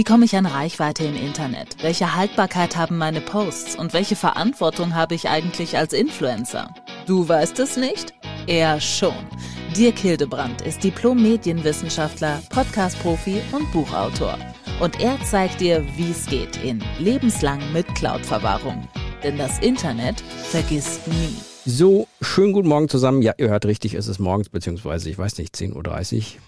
Wie komme ich an Reichweite im Internet? Welche Haltbarkeit haben meine Posts? Und welche Verantwortung habe ich eigentlich als Influencer? Du weißt es nicht? Er schon. Dirk Hildebrandt ist Diplom-Medienwissenschaftler, Podcast-Profi und Buchautor. Und er zeigt dir, wie es geht in Lebenslang mit Cloud-Verwahrung. Denn das Internet vergisst nie. So, schönen guten Morgen zusammen. Ja, ihr hört richtig, es ist morgens, beziehungsweise, ich weiß nicht, 10.30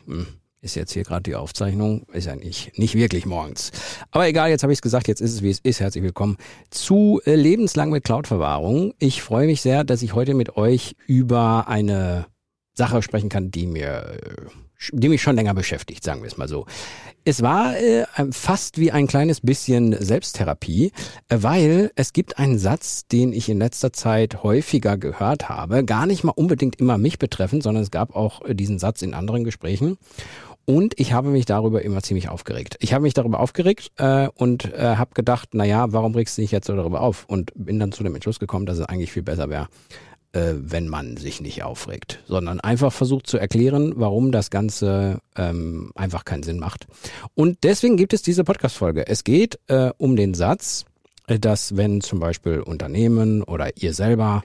Uhr. Hm, ist jetzt hier gerade die Aufzeichnung. Ist ja nicht, nicht wirklich morgens. Aber egal, jetzt habe ich es gesagt, jetzt ist es, wie es ist. Herzlich willkommen zu äh, Lebenslang mit Cloud-Verwahrung. Ich freue mich sehr, dass ich heute mit euch über eine Sache sprechen kann, die mir, äh, die mich schon länger beschäftigt, sagen wir es mal so. Es war äh, fast wie ein kleines bisschen Selbsttherapie, äh, weil es gibt einen Satz, den ich in letzter Zeit häufiger gehört habe, gar nicht mal unbedingt immer mich betreffend, sondern es gab auch diesen Satz in anderen Gesprächen. Und ich habe mich darüber immer ziemlich aufgeregt. Ich habe mich darüber aufgeregt äh, und äh, habe gedacht, na ja, warum regst du dich jetzt so darüber auf? Und bin dann zu dem Entschluss gekommen, dass es eigentlich viel besser wäre, äh, wenn man sich nicht aufregt, sondern einfach versucht zu erklären, warum das Ganze ähm, einfach keinen Sinn macht. Und deswegen gibt es diese Podcast-Folge. Es geht äh, um den Satz, äh, dass wenn zum Beispiel Unternehmen oder ihr selber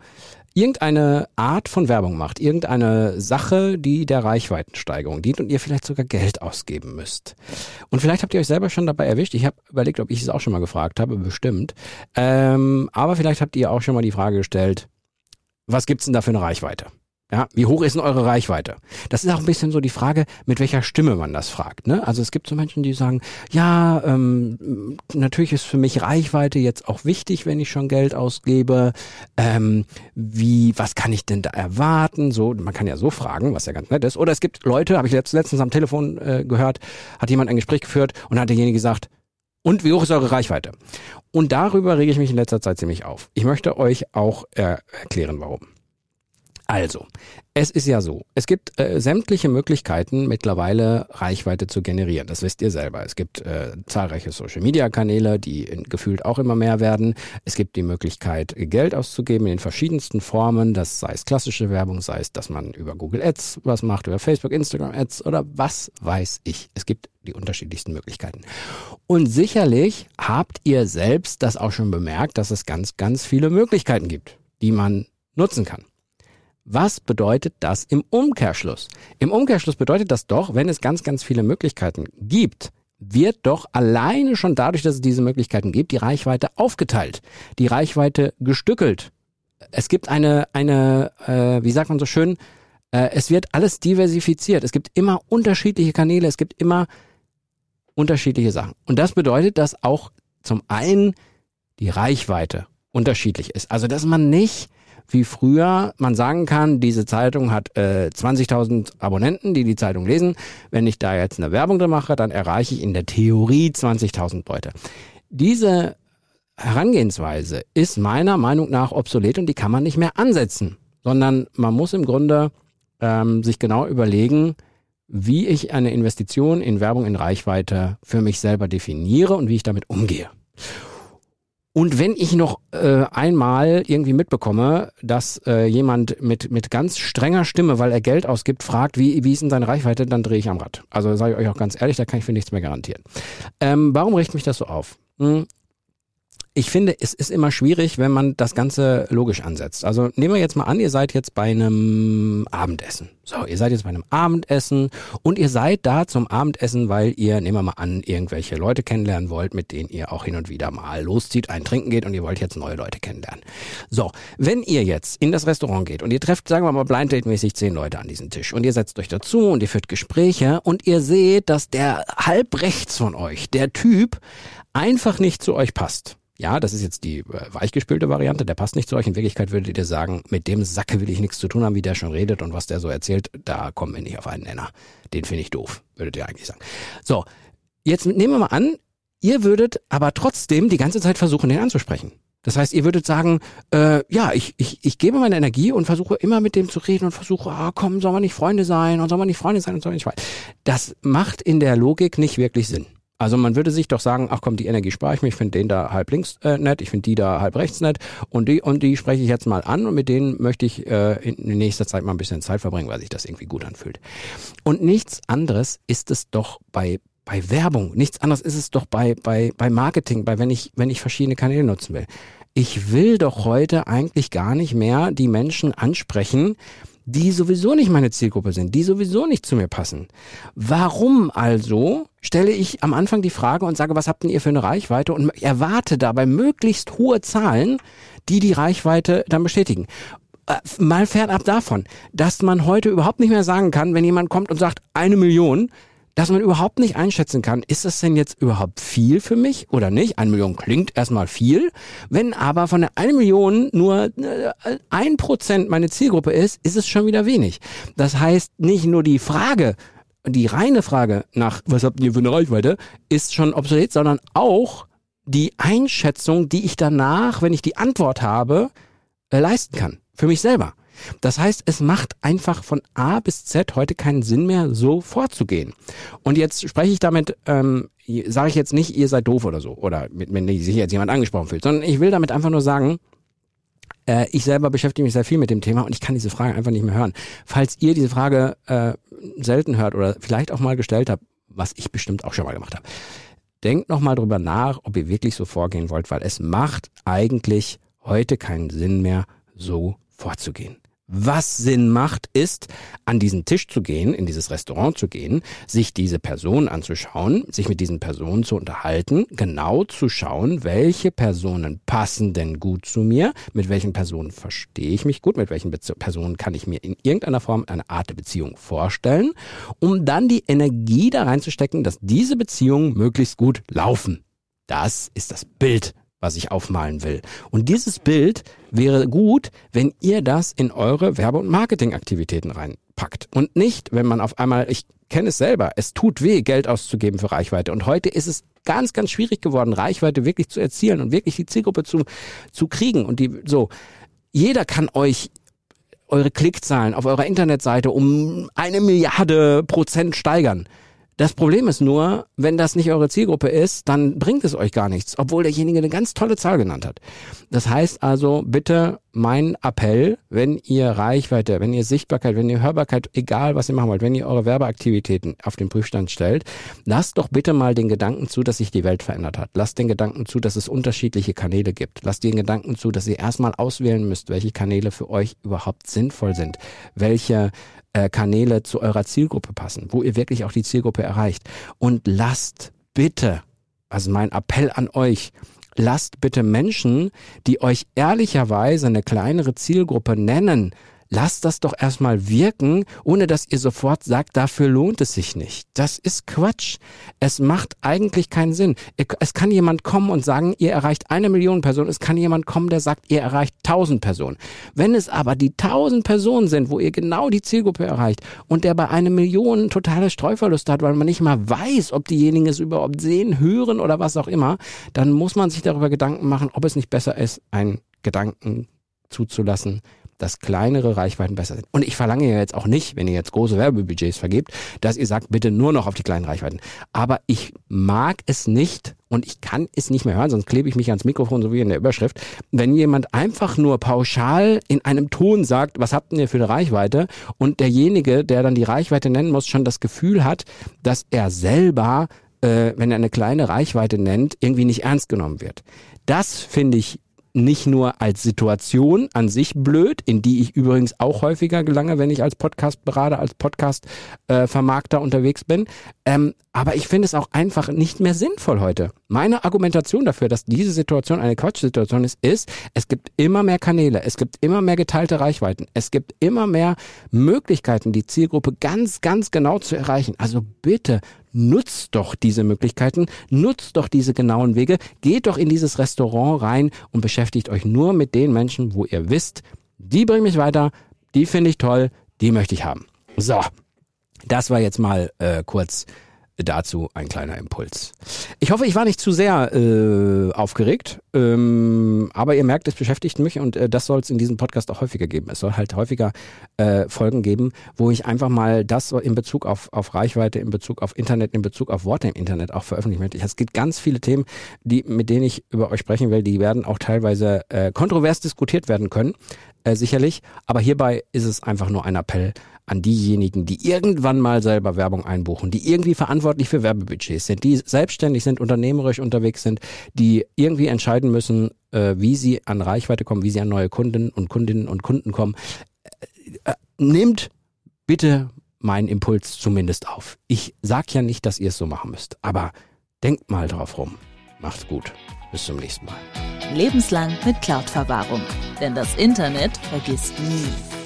irgendeine Art von Werbung macht, irgendeine Sache, die der Reichweitensteigerung dient und ihr vielleicht sogar Geld ausgeben müsst. Und vielleicht habt ihr euch selber schon dabei erwischt. Ich habe überlegt, ob ich es auch schon mal gefragt habe, bestimmt. Ähm, aber vielleicht habt ihr auch schon mal die Frage gestellt, was gibt's denn da für eine Reichweite? Ja, wie hoch ist denn eure Reichweite? Das ist auch ein bisschen so die Frage, mit welcher Stimme man das fragt. Ne? Also es gibt so Menschen, die sagen, ja, ähm, natürlich ist für mich Reichweite jetzt auch wichtig, wenn ich schon Geld ausgebe. Ähm, wie, was kann ich denn da erwarten? So, man kann ja so fragen, was ja ganz nett ist. Oder es gibt Leute, habe ich letztens am Telefon äh, gehört, hat jemand ein Gespräch geführt und hat derjenige gesagt, und wie hoch ist eure Reichweite? Und darüber rege ich mich in letzter Zeit ziemlich auf. Ich möchte euch auch äh, erklären, warum. Also, es ist ja so, es gibt äh, sämtliche Möglichkeiten mittlerweile Reichweite zu generieren. Das wisst ihr selber. Es gibt äh, zahlreiche Social-Media-Kanäle, die in, gefühlt auch immer mehr werden. Es gibt die Möglichkeit, Geld auszugeben in den verschiedensten Formen. Das sei es klassische Werbung, sei es, dass man über Google Ads was macht, über Facebook, Instagram Ads oder was weiß ich. Es gibt die unterschiedlichsten Möglichkeiten. Und sicherlich habt ihr selbst das auch schon bemerkt, dass es ganz, ganz viele Möglichkeiten gibt, die man nutzen kann. Was bedeutet das im Umkehrschluss? Im Umkehrschluss bedeutet das doch, wenn es ganz, ganz viele Möglichkeiten gibt, wird doch alleine schon dadurch, dass es diese Möglichkeiten gibt, die Reichweite aufgeteilt, die Reichweite gestückelt. Es gibt eine, eine, äh, wie sagt man so schön, äh, es wird alles diversifiziert. Es gibt immer unterschiedliche Kanäle, es gibt immer unterschiedliche Sachen. Und das bedeutet, dass auch zum einen die Reichweite unterschiedlich ist. Also dass man nicht wie früher man sagen kann, diese Zeitung hat äh, 20.000 Abonnenten, die die Zeitung lesen. Wenn ich da jetzt eine Werbung drin mache, dann erreiche ich in der Theorie 20.000 Leute. Diese Herangehensweise ist meiner Meinung nach obsolet und die kann man nicht mehr ansetzen, sondern man muss im Grunde ähm, sich genau überlegen, wie ich eine Investition in Werbung in Reichweite für mich selber definiere und wie ich damit umgehe. Und wenn ich noch äh, einmal irgendwie mitbekomme, dass äh, jemand mit, mit ganz strenger Stimme, weil er Geld ausgibt, fragt, wie, wie ist denn seine Reichweite, dann drehe ich am Rad. Also sage ich euch auch ganz ehrlich, da kann ich für nichts mehr garantieren. Ähm, warum richtet mich das so auf? Hm, ich finde, es ist immer schwierig, wenn man das Ganze logisch ansetzt. Also nehmen wir jetzt mal an, ihr seid jetzt bei einem Abendessen. So, ihr seid jetzt bei einem Abendessen und ihr seid da zum Abendessen, weil ihr, nehmen wir mal an, irgendwelche Leute kennenlernen wollt, mit denen ihr auch hin und wieder mal loszieht, ein Trinken geht und ihr wollt jetzt neue Leute kennenlernen. So, wenn ihr jetzt in das Restaurant geht und ihr trefft, sagen wir mal, blind date mäßig zehn Leute an diesen Tisch und ihr setzt euch dazu und ihr führt Gespräche und ihr seht, dass der halb rechts von euch, der Typ, einfach nicht zu euch passt ja, das ist jetzt die äh, weichgespülte Variante, der passt nicht zu euch. In Wirklichkeit würdet ihr sagen, mit dem Sacke will ich nichts zu tun haben, wie der schon redet und was der so erzählt, da kommen wir nicht auf einen Nenner. Den finde ich doof, würdet ihr eigentlich sagen. So, jetzt nehmen wir mal an, ihr würdet aber trotzdem die ganze Zeit versuchen, den anzusprechen. Das heißt, ihr würdet sagen, äh, ja, ich, ich, ich gebe meine Energie und versuche immer mit dem zu reden und versuche, ah, komm, soll man nicht Freunde sein und soll man nicht Freunde sein und man nicht Das macht in der Logik nicht wirklich Sinn. Also man würde sich doch sagen, ach komm, die Energie spare ich mir, ich finde den da halb links äh, nett, ich finde die da halb rechts nett und die und die spreche ich jetzt mal an und mit denen möchte ich äh, in nächster Zeit mal ein bisschen Zeit verbringen, weil sich das irgendwie gut anfühlt. Und nichts anderes ist es doch bei bei Werbung. Nichts anderes ist es doch bei, bei, bei Marketing, bei wenn ich, wenn ich verschiedene Kanäle nutzen will. Ich will doch heute eigentlich gar nicht mehr die Menschen ansprechen, die sowieso nicht meine Zielgruppe sind, die sowieso nicht zu mir passen. Warum also stelle ich am Anfang die Frage und sage, was habt denn ihr für eine Reichweite und erwarte dabei möglichst hohe Zahlen, die die Reichweite dann bestätigen. Äh, mal fernab davon, dass man heute überhaupt nicht mehr sagen kann, wenn jemand kommt und sagt eine Million, dass man überhaupt nicht einschätzen kann, ist das denn jetzt überhaupt viel für mich oder nicht? Eine Million klingt erstmal viel. Wenn aber von der eine Million nur äh, ein Prozent meine Zielgruppe ist, ist es schon wieder wenig. Das heißt, nicht nur die Frage, die reine Frage nach, was habt ihr für eine Reichweite, ist schon obsolet, sondern auch die Einschätzung, die ich danach, wenn ich die Antwort habe, äh, leisten kann. Für mich selber. Das heißt, es macht einfach von A bis Z heute keinen Sinn mehr, so vorzugehen. Und jetzt spreche ich damit, ähm, sage ich jetzt nicht, ihr seid doof oder so, oder wenn sich jetzt jemand angesprochen fühlt, sondern ich will damit einfach nur sagen, äh, ich selber beschäftige mich sehr viel mit dem Thema und ich kann diese Frage einfach nicht mehr hören. Falls ihr diese Frage äh, selten hört oder vielleicht auch mal gestellt habt, was ich bestimmt auch schon mal gemacht habe, denkt nochmal drüber nach, ob ihr wirklich so vorgehen wollt, weil es macht eigentlich heute keinen Sinn mehr, so vorzugehen. Was Sinn macht, ist, an diesen Tisch zu gehen, in dieses Restaurant zu gehen, sich diese Person anzuschauen, sich mit diesen Personen zu unterhalten, genau zu schauen, welche Personen passen denn gut zu mir, mit welchen Personen verstehe ich mich gut, mit welchen Be Personen kann ich mir in irgendeiner Form eine Art der Beziehung vorstellen, um dann die Energie da reinzustecken, dass diese Beziehungen möglichst gut laufen. Das ist das Bild, was ich aufmalen will. Und dieses Bild wäre gut, wenn ihr das in eure Werbe- und Marketingaktivitäten reinpackt. Und nicht, wenn man auf einmal, ich kenne es selber, es tut weh, Geld auszugeben für Reichweite. Und heute ist es ganz, ganz schwierig geworden, Reichweite wirklich zu erzielen und wirklich die Zielgruppe zu, zu kriegen. Und die, so, jeder kann euch eure Klickzahlen auf eurer Internetseite um eine Milliarde Prozent steigern. Das Problem ist nur, wenn das nicht eure Zielgruppe ist, dann bringt es euch gar nichts, obwohl derjenige eine ganz tolle Zahl genannt hat. Das heißt also, bitte mein Appell, wenn ihr Reichweite, wenn ihr Sichtbarkeit, wenn ihr Hörbarkeit, egal was ihr machen wollt, wenn ihr eure Werbeaktivitäten auf den Prüfstand stellt, lasst doch bitte mal den Gedanken zu, dass sich die Welt verändert hat. Lasst den Gedanken zu, dass es unterschiedliche Kanäle gibt. Lasst den Gedanken zu, dass ihr erstmal auswählen müsst, welche Kanäle für euch überhaupt sinnvoll sind, welche äh, Kanäle zu eurer Zielgruppe passen, wo ihr wirklich auch die Zielgruppe erreicht. Und lasst bitte, also mein Appell an euch, lasst bitte Menschen, die euch ehrlicherweise eine kleinere Zielgruppe nennen, lasst das doch erstmal wirken, ohne dass ihr sofort sagt, dafür lohnt es sich nicht. Das ist Quatsch. Es macht eigentlich keinen Sinn. Es kann jemand kommen und sagen, ihr erreicht eine Million Personen. Es kann jemand kommen, der sagt, ihr erreicht tausend Personen. Wenn es aber die tausend Personen sind, wo ihr genau die Zielgruppe erreicht und der bei einer Million totale Streuverlust hat, weil man nicht mal weiß, ob diejenigen es überhaupt sehen, hören oder was auch immer, dann muss man sich darüber Gedanken machen, ob es nicht besser ist, einen Gedanken zuzulassen, dass kleinere Reichweiten besser sind. Und ich verlange ja jetzt auch nicht, wenn ihr jetzt große Werbebudgets vergebt, dass ihr sagt, bitte nur noch auf die kleinen Reichweiten. Aber ich mag es nicht und ich kann es nicht mehr hören, sonst klebe ich mich ans Mikrofon, so wie in der Überschrift. Wenn jemand einfach nur pauschal in einem Ton sagt, was habt ihr für eine Reichweite und derjenige, der dann die Reichweite nennen muss, schon das Gefühl hat, dass er selber äh, wenn er eine kleine Reichweite nennt, irgendwie nicht ernst genommen wird. Das finde ich nicht nur als Situation an sich blöd, in die ich übrigens auch häufiger gelange, wenn ich als Podcast-Berater, als Podcast-Vermarkter unterwegs bin. Ähm, aber ich finde es auch einfach nicht mehr sinnvoll heute. Meine Argumentation dafür, dass diese Situation eine Quatschsituation ist, ist, es gibt immer mehr Kanäle, es gibt immer mehr geteilte Reichweiten, es gibt immer mehr Möglichkeiten, die Zielgruppe ganz, ganz genau zu erreichen. Also bitte nutzt doch diese Möglichkeiten, nutzt doch diese genauen Wege, geht doch in dieses Restaurant rein und beschäftigt euch nur mit den Menschen, wo ihr wisst, die bringen mich weiter, die finde ich toll, die möchte ich haben. So, das war jetzt mal äh, kurz dazu ein kleiner Impuls. Ich hoffe, ich war nicht zu sehr äh, aufgeregt, ähm, aber ihr merkt, es beschäftigt mich und äh, das soll es in diesem Podcast auch häufiger geben. Es soll halt häufiger äh, Folgen geben, wo ich einfach mal das in Bezug auf, auf Reichweite, in Bezug auf Internet, in Bezug auf Worte im Internet auch veröffentlichen möchte. Es gibt ganz viele Themen, die, mit denen ich über euch sprechen will, die werden auch teilweise äh, kontrovers diskutiert werden können. Äh, sicherlich. Aber hierbei ist es einfach nur ein Appell an diejenigen, die irgendwann mal selber Werbung einbuchen, die irgendwie verantwortlich für Werbebudgets sind, die selbstständig sind, unternehmerisch unterwegs sind, die irgendwie entscheiden müssen, äh, wie sie an Reichweite kommen, wie sie an neue Kunden und Kundinnen und Kunden kommen. Äh, äh, nehmt bitte meinen Impuls zumindest auf. Ich sag ja nicht, dass ihr es so machen müsst, aber denkt mal drauf rum. Macht's gut. Bis zum nächsten Mal. Lebenslang mit Cloud-Verwahrung. Denn das Internet vergisst nie.